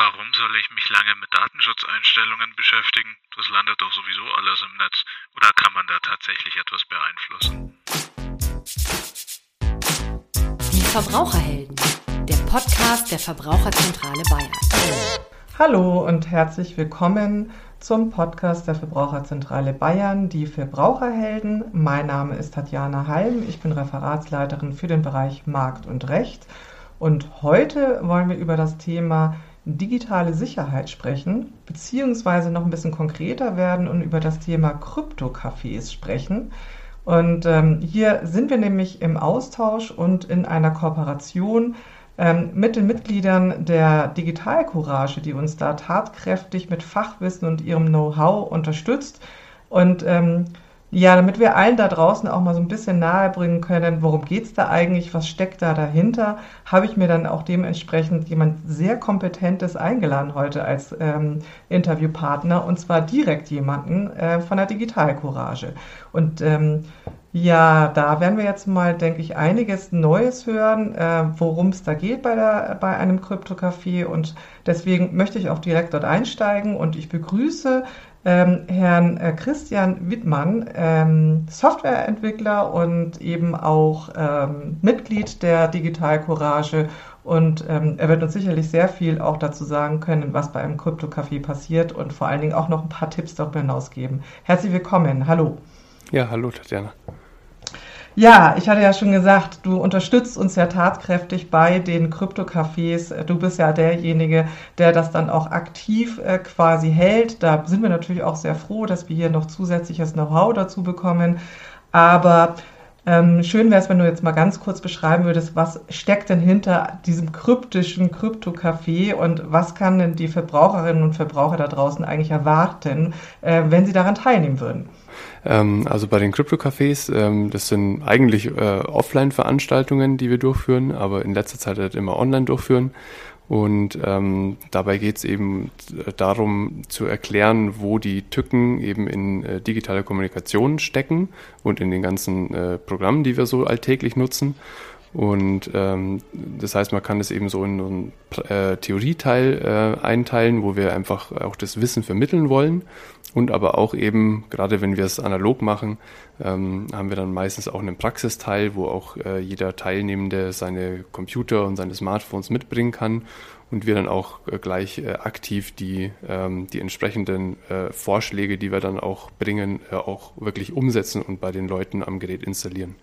Warum soll ich mich lange mit Datenschutzeinstellungen beschäftigen? Das landet doch sowieso alles im Netz. Oder kann man da tatsächlich etwas beeinflussen? Die Verbraucherhelden, der Podcast der Verbraucherzentrale Bayern. Hallo und herzlich willkommen zum Podcast der Verbraucherzentrale Bayern, die Verbraucherhelden. Mein Name ist Tatjana Halm, ich bin Referatsleiterin für den Bereich Markt und Recht. Und heute wollen wir über das Thema digitale Sicherheit sprechen, beziehungsweise noch ein bisschen konkreter werden und über das Thema Krypto-Cafés sprechen. Und ähm, hier sind wir nämlich im Austausch und in einer Kooperation ähm, mit den Mitgliedern der Digitalcourage, die uns da tatkräftig mit Fachwissen und ihrem Know-how unterstützt. Und ähm, ja, damit wir allen da draußen auch mal so ein bisschen nahebringen können, worum geht's da eigentlich, was steckt da dahinter, habe ich mir dann auch dementsprechend jemand sehr Kompetentes eingeladen heute als ähm, Interviewpartner und zwar direkt jemanden äh, von der Digitalcourage. Und ähm, ja, da werden wir jetzt mal, denke ich, einiges Neues hören, äh, worum es da geht bei, der, bei einem Krypto-Café. Und deswegen möchte ich auch direkt dort einsteigen und ich begrüße ähm, Herrn äh, Christian Wittmann, ähm, Softwareentwickler und eben auch ähm, Mitglied der Digital Courage. Und ähm, er wird uns sicherlich sehr viel auch dazu sagen können, was bei einem Krypto-Café passiert und vor allen Dingen auch noch ein paar Tipps darüber hinaus geben. Herzlich willkommen. Hallo. Ja, hallo Tatjana. Ja, ich hatte ja schon gesagt, du unterstützt uns ja tatkräftig bei den Krypto-Cafés. Du bist ja derjenige, der das dann auch aktiv äh, quasi hält. Da sind wir natürlich auch sehr froh, dass wir hier noch zusätzliches Know-how dazu bekommen. Aber ähm, schön wäre es, wenn du jetzt mal ganz kurz beschreiben würdest, was steckt denn hinter diesem kryptischen Krypto-Café und was kann denn die Verbraucherinnen und Verbraucher da draußen eigentlich erwarten, äh, wenn sie daran teilnehmen würden? Ähm, also bei den Krypto-Cafés, ähm, das sind eigentlich äh, Offline-Veranstaltungen, die wir durchführen, aber in letzter Zeit halt immer online durchführen. Und ähm, dabei geht es eben darum zu erklären, wo die Tücken eben in äh, digitale Kommunikation stecken und in den ganzen äh, Programmen, die wir so alltäglich nutzen. Und ähm, das heißt, man kann es eben so in einen äh, Theorieteil äh, einteilen, wo wir einfach auch das Wissen vermitteln wollen. Und aber auch eben, gerade wenn wir es analog machen, ähm, haben wir dann meistens auch einen Praxisteil, wo auch äh, jeder Teilnehmende seine Computer und seine Smartphones mitbringen kann und wir dann auch äh, gleich äh, aktiv die, ähm, die entsprechenden äh, Vorschläge, die wir dann auch bringen, auch wirklich umsetzen und bei den Leuten am Gerät installieren.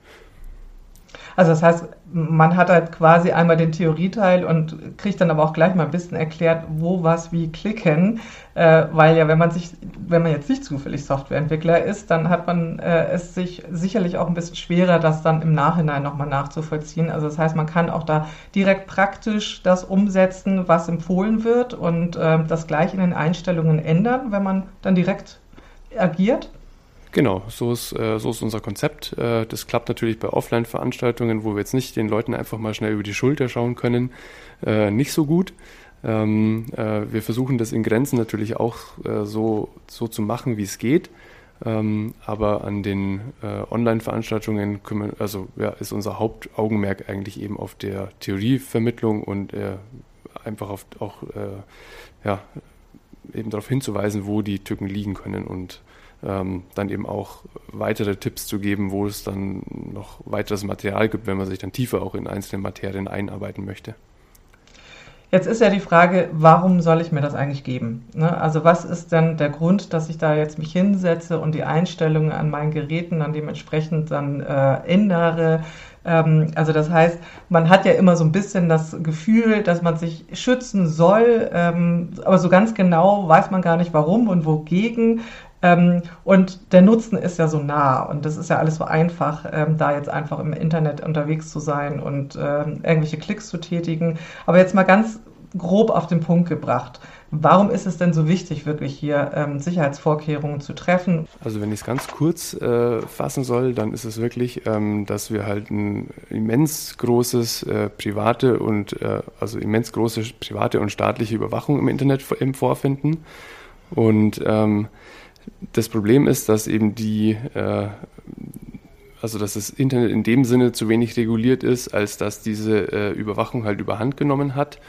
Also das heißt, man hat halt quasi einmal den Theorieteil und kriegt dann aber auch gleich mal ein bisschen erklärt, wo was wie klicken, äh, weil ja, wenn man sich, wenn man jetzt nicht zufällig Softwareentwickler ist, dann hat man äh, es sich sicherlich auch ein bisschen schwerer, das dann im Nachhinein nochmal nachzuvollziehen. Also das heißt, man kann auch da direkt praktisch das umsetzen, was empfohlen wird und äh, das gleich in den Einstellungen ändern, wenn man dann direkt agiert. Genau, so ist, äh, so ist unser Konzept. Äh, das klappt natürlich bei Offline-Veranstaltungen, wo wir jetzt nicht den Leuten einfach mal schnell über die Schulter schauen können, äh, nicht so gut. Ähm, äh, wir versuchen das in Grenzen natürlich auch äh, so, so zu machen, wie es geht. Ähm, aber an den äh, Online-Veranstaltungen also, ja, ist unser Hauptaugenmerk eigentlich eben auf der Theorievermittlung und einfach auf, auch ja, eben darauf hinzuweisen, wo die Tücken liegen können und ähm, dann eben auch weitere Tipps zu geben, wo es dann noch weiteres Material gibt, wenn man sich dann tiefer auch in einzelne Materien einarbeiten möchte. Jetzt ist ja die Frage, warum soll ich mir das eigentlich geben? Ne? Also was ist denn der Grund, dass ich da jetzt mich hinsetze und die Einstellungen an meinen Geräten dann dementsprechend dann äh, ändere? Ähm, also das heißt, man hat ja immer so ein bisschen das Gefühl, dass man sich schützen soll, ähm, aber so ganz genau weiß man gar nicht warum und wogegen. Ähm, und der Nutzen ist ja so nah und das ist ja alles so einfach, ähm, da jetzt einfach im Internet unterwegs zu sein und ähm, irgendwelche Klicks zu tätigen. Aber jetzt mal ganz grob auf den Punkt gebracht. Warum ist es denn so wichtig, wirklich hier ähm, Sicherheitsvorkehrungen zu treffen? Also wenn ich es ganz kurz äh, fassen soll, dann ist es wirklich, ähm, dass wir halt ein immens großes äh, private und äh, also immens große private und staatliche Überwachung im Internet vorfinden. Und ähm, das Problem ist, dass eben die, äh, also dass das Internet in dem Sinne zu wenig reguliert ist, als dass diese äh, Überwachung halt überhand genommen hat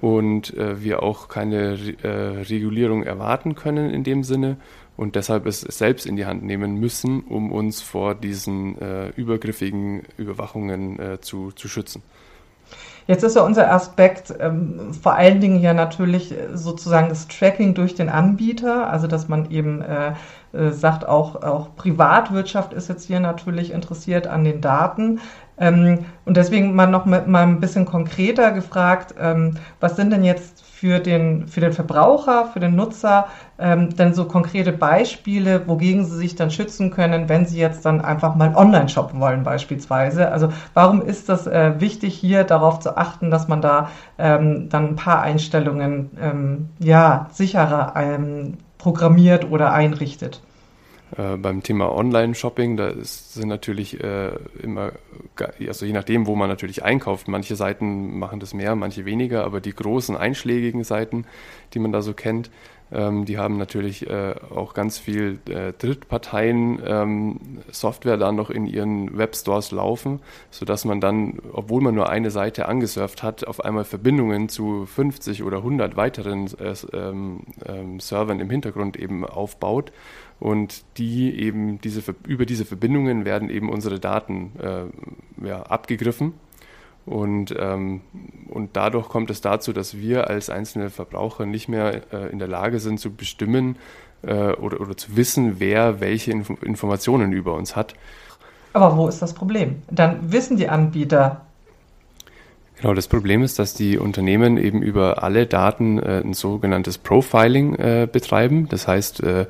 und äh, wir auch keine äh, Regulierung erwarten können in dem Sinne und deshalb es selbst in die Hand nehmen müssen, um uns vor diesen äh, übergriffigen Überwachungen äh, zu, zu schützen. Jetzt ist ja unser Aspekt ähm, vor allen Dingen ja natürlich sozusagen das Tracking durch den Anbieter, also dass man eben äh, äh, sagt, auch, auch Privatwirtschaft ist jetzt hier natürlich interessiert an den Daten. Ähm, und deswegen mal noch mal, mal ein bisschen konkreter gefragt, ähm, was sind denn jetzt für den, für den Verbraucher, für den Nutzer ähm, denn so konkrete Beispiele, wogegen sie sich dann schützen können, wenn sie jetzt dann einfach mal online shoppen wollen beispielsweise. Also warum ist das äh, wichtig, hier darauf zu achten, dass man da ähm, dann ein paar Einstellungen ähm, ja, sicherer ähm, programmiert oder einrichtet? Äh, beim Thema Online-Shopping, da ist, sind natürlich äh, immer, also je nachdem, wo man natürlich einkauft, manche Seiten machen das mehr, manche weniger, aber die großen einschlägigen Seiten, die man da so kennt, ähm, die haben natürlich äh, auch ganz viel äh, Drittparteien ähm, da noch in ihren Webstores laufen, sodass man dann, obwohl man nur eine Seite angesurft hat, auf einmal Verbindungen zu 50 oder 100 weiteren äh, ähm, ähm, Servern im Hintergrund eben aufbaut. Und die eben diese, über diese Verbindungen werden eben unsere Daten äh, ja, abgegriffen und, ähm, und dadurch kommt es dazu, dass wir als einzelne Verbraucher nicht mehr äh, in der Lage sind zu bestimmen äh, oder, oder zu wissen, wer welche Inf Informationen über uns hat. Aber wo ist das Problem? Dann wissen die Anbieter, Genau, das Problem ist, dass die Unternehmen eben über alle Daten äh, ein sogenanntes Profiling äh, betreiben. Das heißt, äh,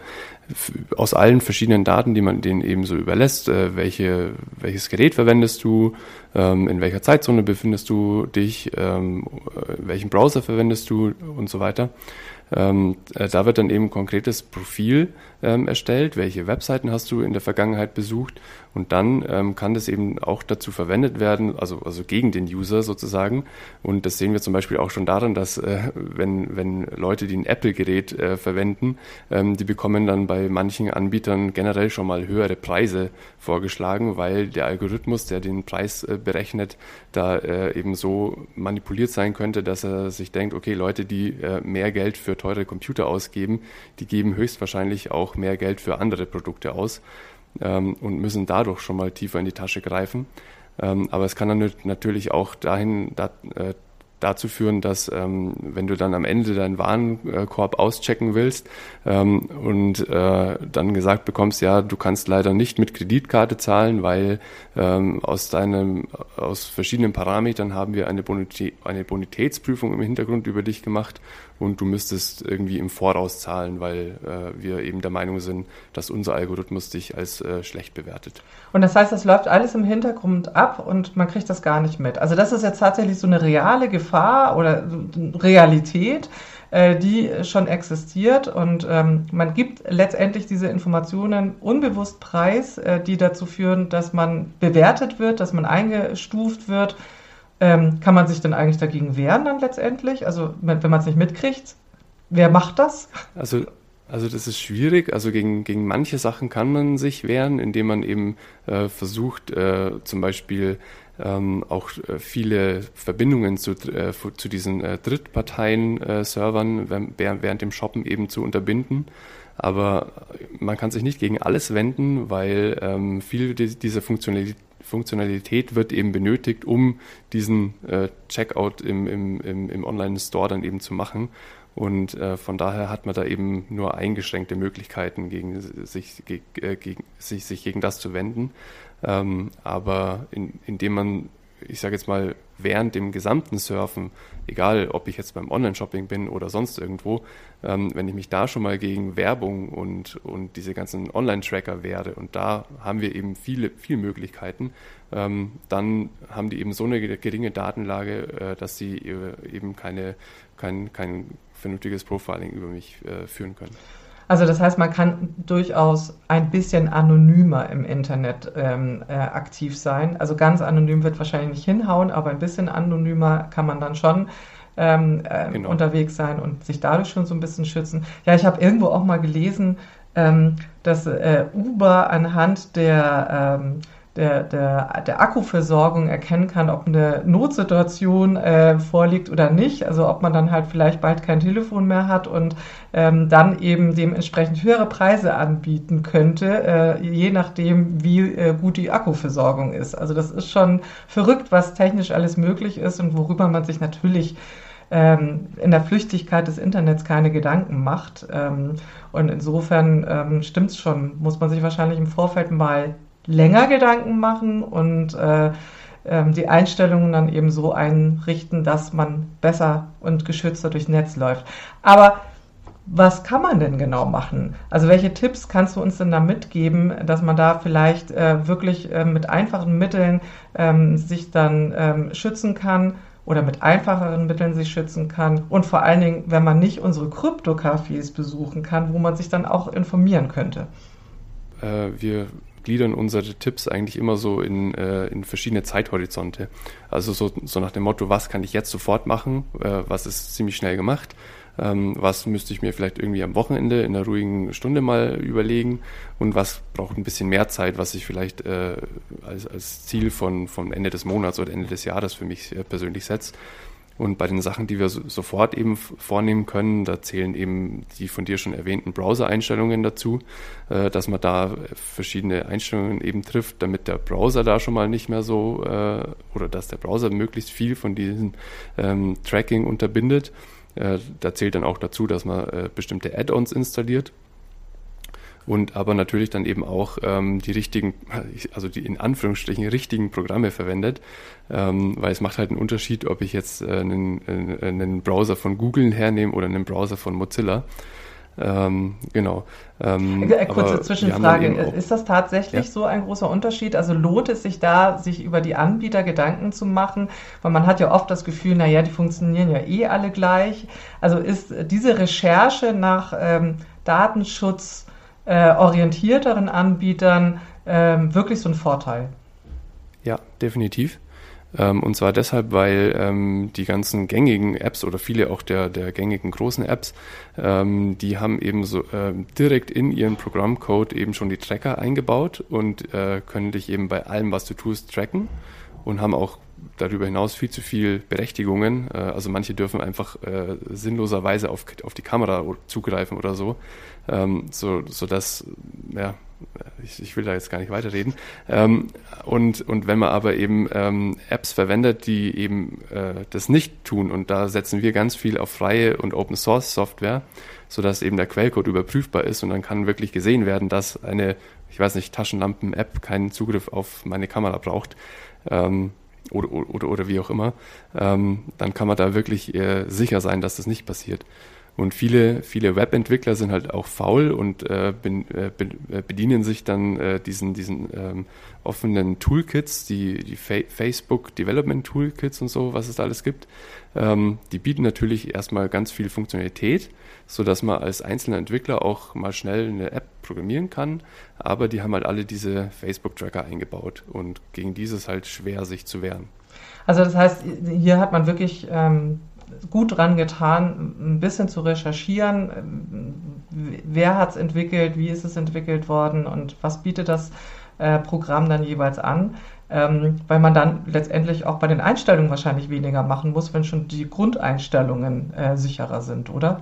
aus allen verschiedenen Daten, die man denen eben so überlässt, äh, welche, welches Gerät verwendest du, ähm, in welcher Zeitzone befindest du dich, ähm, äh, welchen Browser verwendest du und so weiter. Ähm, äh, da wird dann eben ein konkretes Profil ähm, erstellt, welche Webseiten hast du in der Vergangenheit besucht und dann ähm, kann das eben auch dazu verwendet werden, also, also gegen den User sozusagen. Und das sehen wir zum Beispiel auch schon daran, dass äh, wenn, wenn Leute, die ein Apple-Gerät äh, verwenden, ähm, die bekommen dann bei manchen Anbietern generell schon mal höhere Preise vorgeschlagen, weil der Algorithmus, der den Preis äh, berechnet, da äh, eben so manipuliert sein könnte, dass er sich denkt, okay, Leute, die äh, mehr Geld für teure Computer ausgeben, die geben höchstwahrscheinlich auch mehr Geld für andere Produkte aus ähm, und müssen dadurch schon mal tiefer in die Tasche greifen. Ähm, aber es kann dann natürlich auch dahin da, äh, dazu führen, dass ähm, wenn du dann am Ende deinen Warenkorb auschecken willst ähm, und äh, dann gesagt bekommst, ja, du kannst leider nicht mit Kreditkarte zahlen, weil ähm, aus deinem aus verschiedenen Parametern haben wir eine, Bonität, eine Bonitätsprüfung im Hintergrund über dich gemacht und du müsstest irgendwie im Voraus zahlen, weil äh, wir eben der Meinung sind, dass unser Algorithmus dich als äh, schlecht bewertet. Und das heißt, das läuft alles im Hintergrund ab und man kriegt das gar nicht mit. Also das ist jetzt tatsächlich so eine reale Gefahr oder Realität, äh, die schon existiert und ähm, man gibt letztendlich diese Informationen unbewusst preis, äh, die dazu führen, dass man bewertet wird, dass man eingestuft wird ähm, kann man sich denn eigentlich dagegen wehren dann letztendlich? Also wenn, man es nicht mitkriegt, wer macht das? Also also das ist schwierig. Also gegen, gegen manche Sachen kann man sich wehren, indem man eben äh, versucht, äh, zum Beispiel ähm, auch äh, viele Verbindungen zu, äh, zu diesen äh, Drittparteien-Servern während, während dem Shoppen eben zu unterbinden. Aber man kann sich nicht gegen alles wenden, weil ähm, viel dieser Funktionalität Funktionalität wird eben benötigt, um diesen äh, Checkout im, im, im, im Online-Store dann eben zu machen. Und äh, von daher hat man da eben nur eingeschränkte Möglichkeiten, gegen sich, geg, äh, gegen, sich, sich gegen das zu wenden. Ähm, aber in, indem man ich sage jetzt mal, während dem gesamten Surfen, egal ob ich jetzt beim Online-Shopping bin oder sonst irgendwo, ähm, wenn ich mich da schon mal gegen Werbung und, und diese ganzen Online-Tracker werde und da haben wir eben viele, viele Möglichkeiten, ähm, dann haben die eben so eine geringe Datenlage, äh, dass sie äh, eben keine, kein, kein vernünftiges Profiling über mich äh, führen können. Also das heißt, man kann durchaus ein bisschen anonymer im Internet ähm, äh, aktiv sein. Also ganz anonym wird wahrscheinlich nicht hinhauen, aber ein bisschen anonymer kann man dann schon ähm, äh, genau. unterwegs sein und sich dadurch schon so ein bisschen schützen. Ja, ich habe irgendwo auch mal gelesen, ähm, dass äh, Uber anhand der ähm, der, der, der Akkuversorgung erkennen kann, ob eine Notsituation äh, vorliegt oder nicht. Also ob man dann halt vielleicht bald kein Telefon mehr hat und ähm, dann eben dementsprechend höhere Preise anbieten könnte, äh, je nachdem, wie äh, gut die Akkuversorgung ist. Also das ist schon verrückt, was technisch alles möglich ist und worüber man sich natürlich ähm, in der Flüchtigkeit des Internets keine Gedanken macht. Ähm, und insofern ähm, stimmt es schon, muss man sich wahrscheinlich im Vorfeld mal länger Gedanken machen und äh, ähm, die Einstellungen dann eben so einrichten, dass man besser und geschützter durchs Netz läuft. Aber was kann man denn genau machen? Also welche Tipps kannst du uns denn da mitgeben, dass man da vielleicht äh, wirklich äh, mit einfachen Mitteln ähm, sich dann ähm, schützen kann oder mit einfacheren Mitteln sich schützen kann und vor allen Dingen, wenn man nicht unsere Krypto-Cafés besuchen kann, wo man sich dann auch informieren könnte? Äh, wir gliedern unsere Tipps eigentlich immer so in, äh, in verschiedene Zeithorizonte. Also so, so nach dem Motto, was kann ich jetzt sofort machen, äh, was ist ziemlich schnell gemacht, ähm, was müsste ich mir vielleicht irgendwie am Wochenende in einer ruhigen Stunde mal überlegen und was braucht ein bisschen mehr Zeit, was ich vielleicht äh, als, als Ziel von, von Ende des Monats oder Ende des Jahres für mich äh, persönlich setze. Und bei den Sachen, die wir so, sofort eben vornehmen können, da zählen eben die von dir schon erwähnten Browser-Einstellungen dazu, äh, dass man da verschiedene Einstellungen eben trifft, damit der Browser da schon mal nicht mehr so äh, oder dass der Browser möglichst viel von diesem ähm, Tracking unterbindet. Äh, da zählt dann auch dazu, dass man äh, bestimmte Add-ons installiert und aber natürlich dann eben auch ähm, die richtigen, also die in Anführungsstrichen richtigen Programme verwendet, ähm, weil es macht halt einen Unterschied, ob ich jetzt äh, einen, äh, einen Browser von Google hernehme oder einen Browser von Mozilla. Ähm, genau. Ähm, äh, Kurze Zwischenfrage. Ist das tatsächlich ja. so ein großer Unterschied? Also lohnt es sich da, sich über die Anbieter Gedanken zu machen? Weil man hat ja oft das Gefühl, naja, die funktionieren ja eh alle gleich. Also ist diese Recherche nach ähm, Datenschutz äh, orientierteren Anbietern ähm, wirklich so ein Vorteil. Ja, definitiv. Ähm, und zwar deshalb, weil ähm, die ganzen gängigen Apps oder viele auch der, der gängigen großen Apps, ähm, die haben eben so äh, direkt in ihren Programmcode eben schon die Tracker eingebaut und äh, können dich eben bei allem, was du tust, tracken und haben auch darüber hinaus viel zu viel Berechtigungen. Äh, also manche dürfen einfach äh, sinnloserweise auf, auf die Kamera zugreifen oder so, ähm, so, so dass, ja, ich, ich will da jetzt gar nicht weiterreden. Ähm, und, und wenn man aber eben ähm, Apps verwendet, die eben äh, das nicht tun, und da setzen wir ganz viel auf freie und Open Source Software, sodass eben der Quellcode überprüfbar ist und dann kann wirklich gesehen werden, dass eine, ich weiß nicht, Taschenlampen-App keinen Zugriff auf meine Kamera braucht. Ähm, oder, oder, oder wie auch immer, ähm, dann kann man da wirklich äh, sicher sein, dass das nicht passiert. Und viele, viele Webentwickler sind halt auch faul und äh, bin, äh, äh, bedienen sich dann äh, diesen, diesen ähm, offenen Toolkits, die, die Fa Facebook Development Toolkits und so, was es da alles gibt. Ähm, die bieten natürlich erstmal ganz viel Funktionalität, so dass man als einzelner Entwickler auch mal schnell eine App programmieren kann. Aber die haben halt alle diese Facebook-Tracker eingebaut und gegen dieses halt schwer sich zu wehren. Also das heißt, hier hat man wirklich ähm, gut dran getan, ein bisschen zu recherchieren, wer hat es entwickelt, wie ist es entwickelt worden und was bietet das äh, Programm dann jeweils an, ähm, weil man dann letztendlich auch bei den Einstellungen wahrscheinlich weniger machen muss, wenn schon die Grundeinstellungen äh, sicherer sind, oder?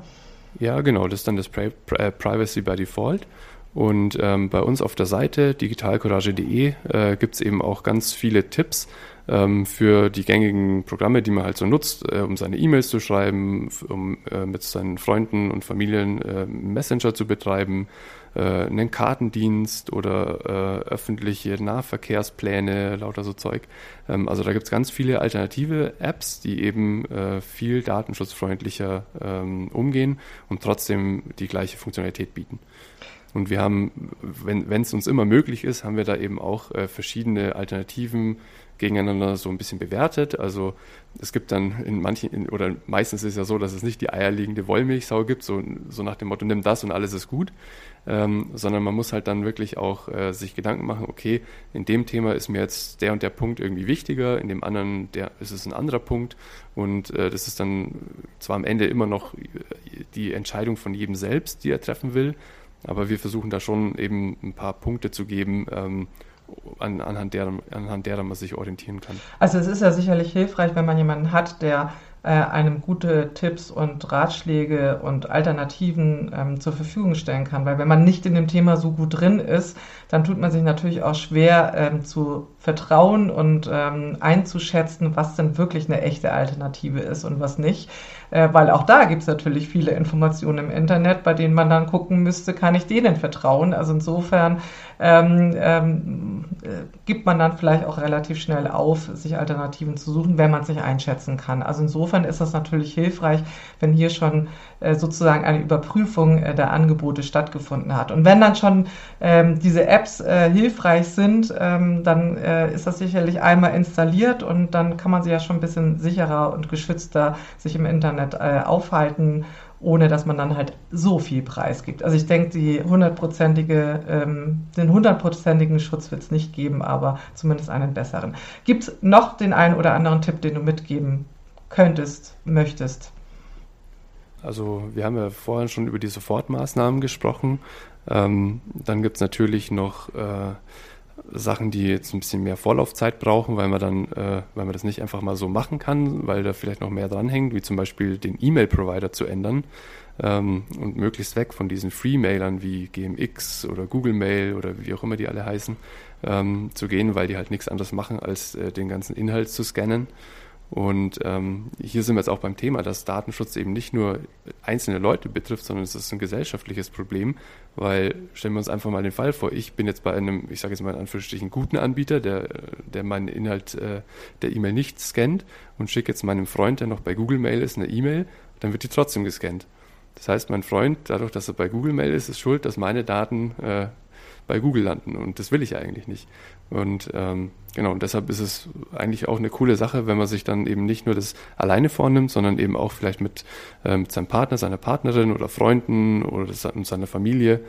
Ja, genau, das ist dann das Pri Pri Privacy by Default. Und ähm, bei uns auf der Seite digitalcourage.de äh, gibt es eben auch ganz viele Tipps, ähm, für die gängigen Programme, die man halt so nutzt, äh, um seine E-Mails zu schreiben, um äh, mit seinen Freunden und Familien äh, Messenger zu betreiben, äh, einen Kartendienst oder äh, öffentliche Nahverkehrspläne, lauter so Zeug. Ähm, also da gibt es ganz viele alternative Apps, die eben äh, viel datenschutzfreundlicher ähm, umgehen und trotzdem die gleiche Funktionalität bieten. Und wir haben, wenn es uns immer möglich ist, haben wir da eben auch äh, verschiedene Alternativen gegeneinander so ein bisschen bewertet. Also es gibt dann in manchen, in, oder meistens ist es ja so, dass es nicht die eierlegende Wollmilchsau gibt, so, so nach dem Motto, nimm das und alles ist gut, ähm, sondern man muss halt dann wirklich auch äh, sich Gedanken machen, okay, in dem Thema ist mir jetzt der und der Punkt irgendwie wichtiger, in dem anderen der, ist es ein anderer Punkt und äh, das ist dann zwar am Ende immer noch die Entscheidung von jedem selbst, die er treffen will, aber wir versuchen da schon eben ein paar Punkte zu geben, ähm, an, anhand, derer, anhand derer man sich orientieren kann. Also es ist ja sicherlich hilfreich, wenn man jemanden hat, der einem gute Tipps und Ratschläge und Alternativen ähm, zur Verfügung stellen kann. Weil wenn man nicht in dem Thema so gut drin ist, dann tut man sich natürlich auch schwer ähm, zu vertrauen und ähm, einzuschätzen, was denn wirklich eine echte Alternative ist und was nicht. Äh, weil auch da gibt es natürlich viele Informationen im Internet, bei denen man dann gucken müsste, kann ich denen vertrauen? Also insofern ähm, ähm, äh, gibt man dann vielleicht auch relativ schnell auf, sich Alternativen zu suchen, wenn man sich einschätzen kann. Also insofern ist das natürlich hilfreich, wenn hier schon äh, sozusagen eine Überprüfung äh, der Angebote stattgefunden hat. Und wenn dann schon ähm, diese Apps äh, hilfreich sind, ähm, dann ist das sicherlich einmal installiert und dann kann man sie ja schon ein bisschen sicherer und geschützter sich im Internet aufhalten ohne dass man dann halt so viel Preis gibt. Also ich denke, die hundertprozentige, ähm, den hundertprozentigen Schutz wird es nicht geben, aber zumindest einen besseren. Gibt es noch den einen oder anderen Tipp, den du mitgeben könntest, möchtest? Also wir haben ja vorhin schon über die Sofortmaßnahmen gesprochen. Ähm, dann gibt es natürlich noch äh, Sachen, die jetzt ein bisschen mehr Vorlaufzeit brauchen, weil man dann, äh, weil man das nicht einfach mal so machen kann, weil da vielleicht noch mehr dranhängt, wie zum Beispiel den E-Mail-Provider zu ändern ähm, und möglichst weg von diesen Free-Mailern wie GMX oder Google Mail oder wie auch immer die alle heißen, ähm, zu gehen, weil die halt nichts anderes machen, als äh, den ganzen Inhalt zu scannen und ähm, hier sind wir jetzt auch beim Thema, dass Datenschutz eben nicht nur einzelne Leute betrifft, sondern es ist ein gesellschaftliches Problem, weil stellen wir uns einfach mal den Fall vor, ich bin jetzt bei einem, ich sage jetzt mal in Anführungsstrichen, guten Anbieter, der, der meinen Inhalt äh, der E-Mail nicht scannt und schicke jetzt meinem Freund, der noch bei Google Mail ist, eine E-Mail, dann wird die trotzdem gescannt. Das heißt, mein Freund, dadurch, dass er bei Google Mail ist, ist schuld, dass meine Daten äh, bei Google landen und das will ich eigentlich nicht. Und ähm, genau, und deshalb ist es eigentlich auch eine coole Sache, wenn man sich dann eben nicht nur das alleine vornimmt, sondern eben auch vielleicht mit, äh, mit seinem Partner, seiner Partnerin oder Freunden oder seiner Familie.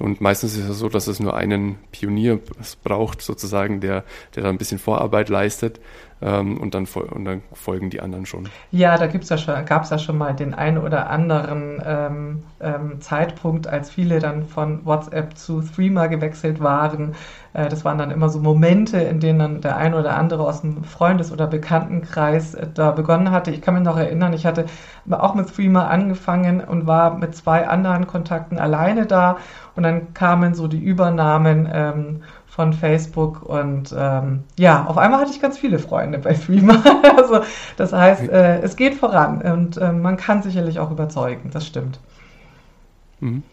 Und meistens ist es so, dass es nur einen Pionier braucht, sozusagen, der, der da ein bisschen Vorarbeit leistet ähm, und, dann, und dann folgen die anderen schon. Ja, da gibt's ja schon, gab es ja schon mal den einen oder anderen ähm, ähm, Zeitpunkt, als viele dann von WhatsApp zu Threema gewechselt waren. Äh, das waren dann immer so Momente, in denen dann der ein oder andere aus dem Freundes- oder Bekanntenkreis äh, da begonnen hatte. Ich kann mich noch erinnern, ich hatte auch mit Threema angefangen und war mit zwei anderen Kontakten alleine da und dann kamen so die Übernahmen ähm, von Facebook und ähm, ja, auf einmal hatte ich ganz viele Freunde bei Threema. also das heißt, äh, es geht voran und äh, man kann sicherlich auch überzeugen, das stimmt. Mhm.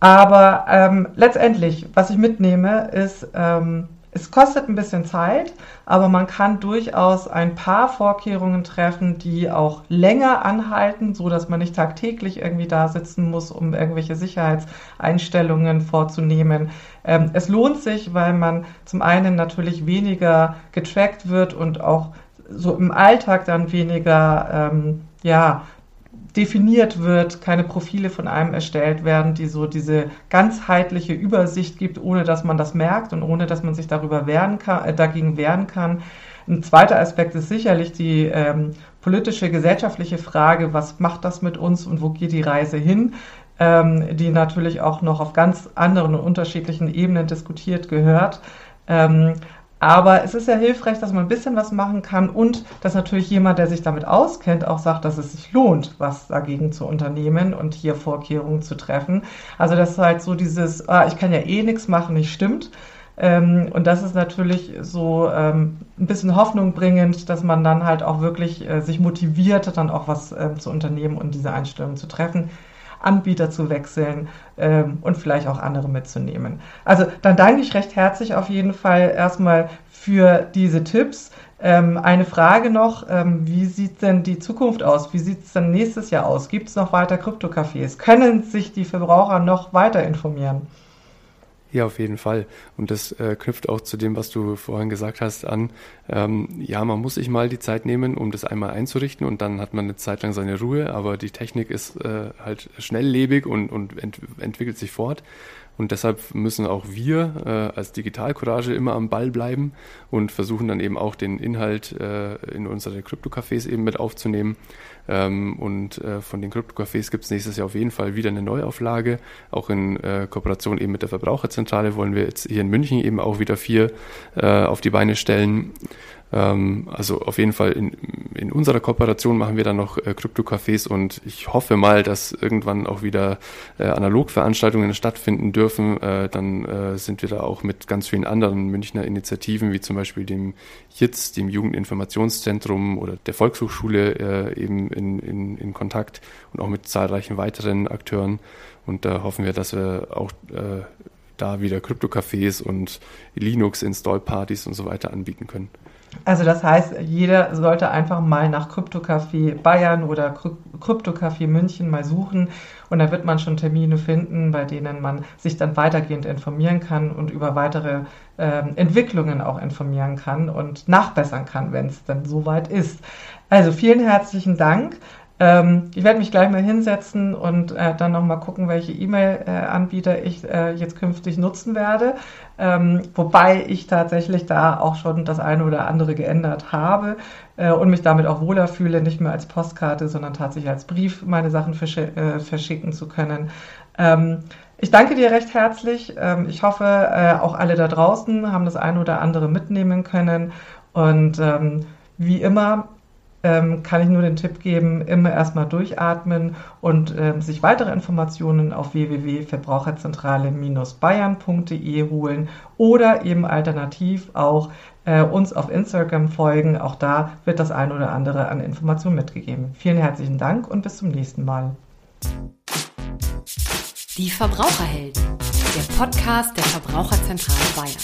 Aber ähm, letztendlich, was ich mitnehme, ist, ähm, es kostet ein bisschen Zeit, aber man kann durchaus ein paar Vorkehrungen treffen, die auch länger anhalten, so dass man nicht tagtäglich irgendwie da sitzen muss, um irgendwelche Sicherheitseinstellungen vorzunehmen. Ähm, es lohnt sich, weil man zum einen natürlich weniger getrackt wird und auch so im Alltag dann weniger ähm, ja, definiert wird, keine Profile von einem erstellt werden, die so diese ganzheitliche Übersicht gibt, ohne dass man das merkt und ohne dass man sich darüber wehren kann, äh, dagegen wehren kann. Ein zweiter Aspekt ist sicherlich die ähm, politische, gesellschaftliche Frage, was macht das mit uns und wo geht die Reise hin, ähm, die natürlich auch noch auf ganz anderen und unterschiedlichen Ebenen diskutiert gehört. Ähm, aber es ist ja hilfreich, dass man ein bisschen was machen kann und dass natürlich jemand, der sich damit auskennt, auch sagt, dass es sich lohnt, was dagegen zu unternehmen und hier Vorkehrungen zu treffen. Also das ist halt so dieses, ah, ich kann ja eh nichts machen, nicht stimmt. Ähm, und das ist natürlich so ähm, ein bisschen Hoffnung bringend, dass man dann halt auch wirklich äh, sich motiviert, dann auch was äh, zu unternehmen und diese Einstellung zu treffen. Anbieter zu wechseln ähm, und vielleicht auch andere mitzunehmen. Also dann danke ich recht herzlich auf jeden Fall erstmal für diese Tipps. Ähm, eine Frage noch, ähm, wie sieht denn die Zukunft aus? Wie sieht es denn nächstes Jahr aus? Gibt es noch weiter Kryptocafés? Können sich die Verbraucher noch weiter informieren? Ja, auf jeden Fall. Und das äh, knüpft auch zu dem, was du vorhin gesagt hast, an. Ähm, ja, man muss sich mal die Zeit nehmen, um das einmal einzurichten und dann hat man eine Zeit lang seine Ruhe, aber die Technik ist äh, halt schnelllebig und, und ent entwickelt sich fort. Und deshalb müssen auch wir äh, als Digitalcourage immer am Ball bleiben und versuchen dann eben auch den Inhalt äh, in unsere Krypto-Cafés eben mit aufzunehmen. Ähm, und äh, von den Krypto-Cafés gibt es nächstes Jahr auf jeden Fall wieder eine Neuauflage, auch in äh, Kooperation eben mit der Verbraucherzentrale wollen wir jetzt hier in München eben auch wieder vier äh, auf die Beine stellen. Ähm, also auf jeden Fall in, in unserer Kooperation machen wir dann noch äh, Krypto-Cafés und ich hoffe mal, dass irgendwann auch wieder äh, Analogveranstaltungen stattfinden dürfen. Äh, dann äh, sind wir da auch mit ganz vielen anderen Münchner Initiativen, wie zum Beispiel dem JITZ, dem Jugendinformationszentrum oder der Volkshochschule äh, eben in, in, in Kontakt und auch mit zahlreichen weiteren Akteuren. Und da hoffen wir, dass wir auch äh, da wieder Krypto-Cafés und Linux-Install-Partys und so weiter anbieten können. Also das heißt, jeder sollte einfach mal nach Kryptocafé Bayern oder Kryptocafé München mal suchen und da wird man schon Termine finden, bei denen man sich dann weitergehend informieren kann und über weitere äh, Entwicklungen auch informieren kann und nachbessern kann, wenn es dann soweit ist. Also vielen herzlichen Dank. Ähm, ich werde mich gleich mal hinsetzen und äh, dann nochmal gucken, welche E-Mail-Anbieter ich äh, jetzt künftig nutzen werde. Ähm, wobei ich tatsächlich da auch schon das eine oder andere geändert habe äh, und mich damit auch wohler fühle, nicht mehr als Postkarte, sondern tatsächlich als Brief meine Sachen versch äh, verschicken zu können. Ähm, ich danke dir recht herzlich. Ähm, ich hoffe, äh, auch alle da draußen haben das eine oder andere mitnehmen können. Und ähm, wie immer, ähm, kann ich nur den Tipp geben, immer erstmal durchatmen und ähm, sich weitere Informationen auf www.verbraucherzentrale-bayern.de holen oder eben alternativ auch äh, uns auf Instagram folgen. Auch da wird das ein oder andere an Informationen mitgegeben. Vielen herzlichen Dank und bis zum nächsten Mal. Die Verbraucherhelden, der Podcast der Verbraucherzentrale Bayern.